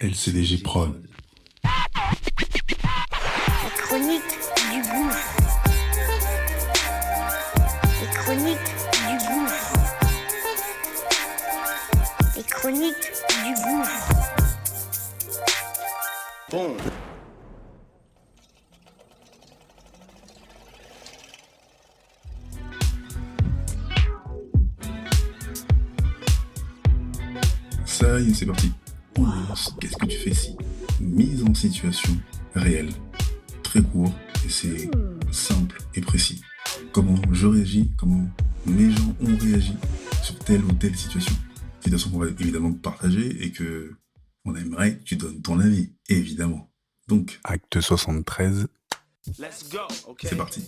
LCDG Prod. Les chroniques du gouffre. Les chroniques du gouffre. Les chroniques du gouffre. Bon. Ça y est, c'est parti. Qu'est-ce que tu fais si Mise en situation réelle. Très court et c'est simple et précis. Comment je réagis, comment mes gens ont réagi sur telle ou telle situation. Situation qu'on va évidemment partager et que on aimerait que tu donnes ton avis, évidemment. Donc, acte 73, Let's go. Okay. c'est parti.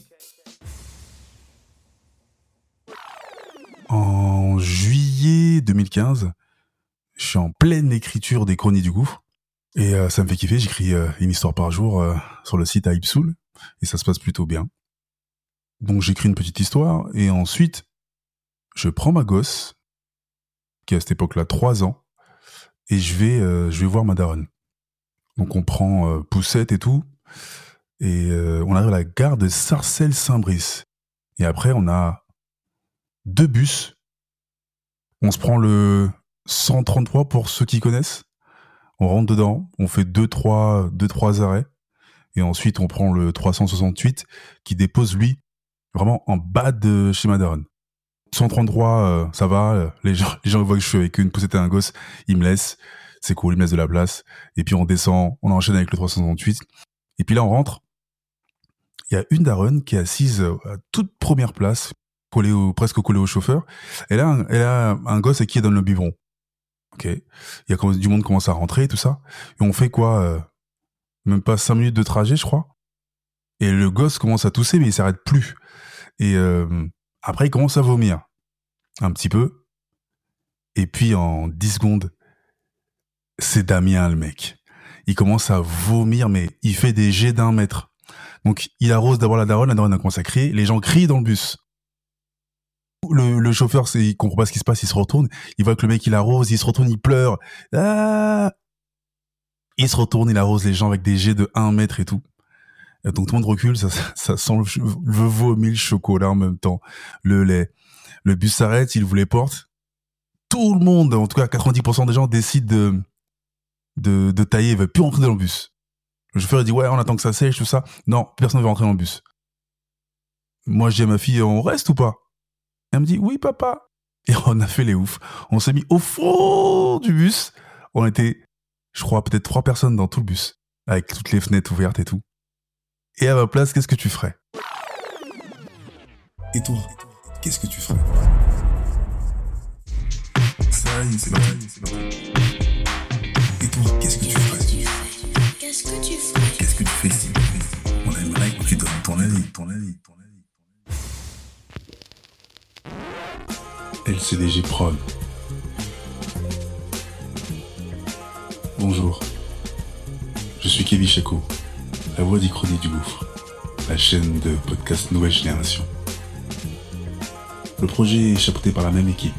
En juillet 2015, je suis en pleine écriture des Chroniques du Gouffre. Et euh, ça me fait kiffer, j'écris euh, une histoire par jour euh, sur le site Aipsoul. Et ça se passe plutôt bien. Donc j'écris une petite histoire. Et ensuite, je prends ma gosse, qui a à cette époque-là 3 ans, et je vais, je vais voir ma daronne. Donc on prend Poussette et tout. Et on arrive à la gare de Sarcelles-Saint-Brice. Et après, on a deux bus. On se prend le 133 pour ceux qui connaissent. On rentre dedans, on fait deux trois deux trois arrêts et ensuite on prend le 368 qui dépose lui vraiment en bas de chez Madaron. 133 euh, ça va, les gens les gens voient que je suis avec une poussette et un gosse, ils me laissent, c'est cool, ils me laissent de la place et puis on descend, on enchaîne avec le 368 et puis là on rentre. Il y a une daronne qui est assise à toute première place, collée au, presque collée au chauffeur. Elle a un, elle a un gosse à qui elle donne le biberon. Ok. Il y a du monde commence à rentrer et tout ça. Et on fait quoi euh, Même pas cinq minutes de trajet, je crois. Et le gosse commence à tousser, mais il s'arrête plus. Et euh, après, il commence à vomir. Un petit peu. Et puis, en 10 secondes, c'est Damien, le mec. Il commence à vomir, mais il fait des jets d'un mètre. Donc, il arrose d'abord la daronne, la daronne a crier. Les gens crient dans le bus. Le, chauffeur, il comprend pas ce qui se passe, il se retourne, il voit que le mec il arrose, il se retourne, il pleure. Ah il se retourne, il arrose les gens avec des jets de 1 mètre et tout. Donc tout le monde recule, ça, ça sent le, vomi, le chocolat en même temps, le lait. Le bus s'arrête, il vous les porte. Tout le monde, en tout cas 90% des gens décident de, de, de tailler, ils veulent plus rentrer dans le bus. Le chauffeur il dit ouais, on attend que ça sèche, tout ça. Non, personne ne veut rentrer dans le bus. Moi je dis à ma fille, on reste ou pas? Elle me dit oui papa. Et on a fait les oufs. On s'est mis au fond du bus. On était, je crois, peut-être trois personnes dans tout le bus, avec toutes les fenêtres ouvertes et tout. Et à ma place, qu'est-ce que tu ferais? Et toi, qu'est-ce que tu ferais? Ça y est, c'est. Et toi, qu'est-ce que tu ferais? Qu'est-ce que tu fais Qu'est-ce que tu fais si On aimerait que tu donnes ton avis, ton avis, ton avis. LCDG Prod. Bonjour. Je suis Kevin Chaco, la voix d'Ichronie du Gouffre, la chaîne de podcast Nouvelle Génération. Le projet est chapeauté par la même équipe.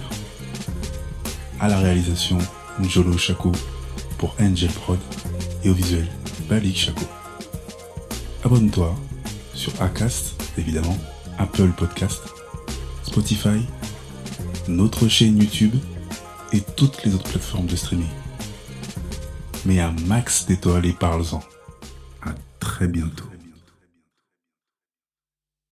À la réalisation, Njolo Chaco pour Angel Prod et au visuel, Balik Chaco. Abonne-toi sur Acast, évidemment, Apple Podcast, Spotify, notre chaîne YouTube et toutes les autres plateformes de streaming. Mets un max d'étoiles et parle-en. À très bientôt.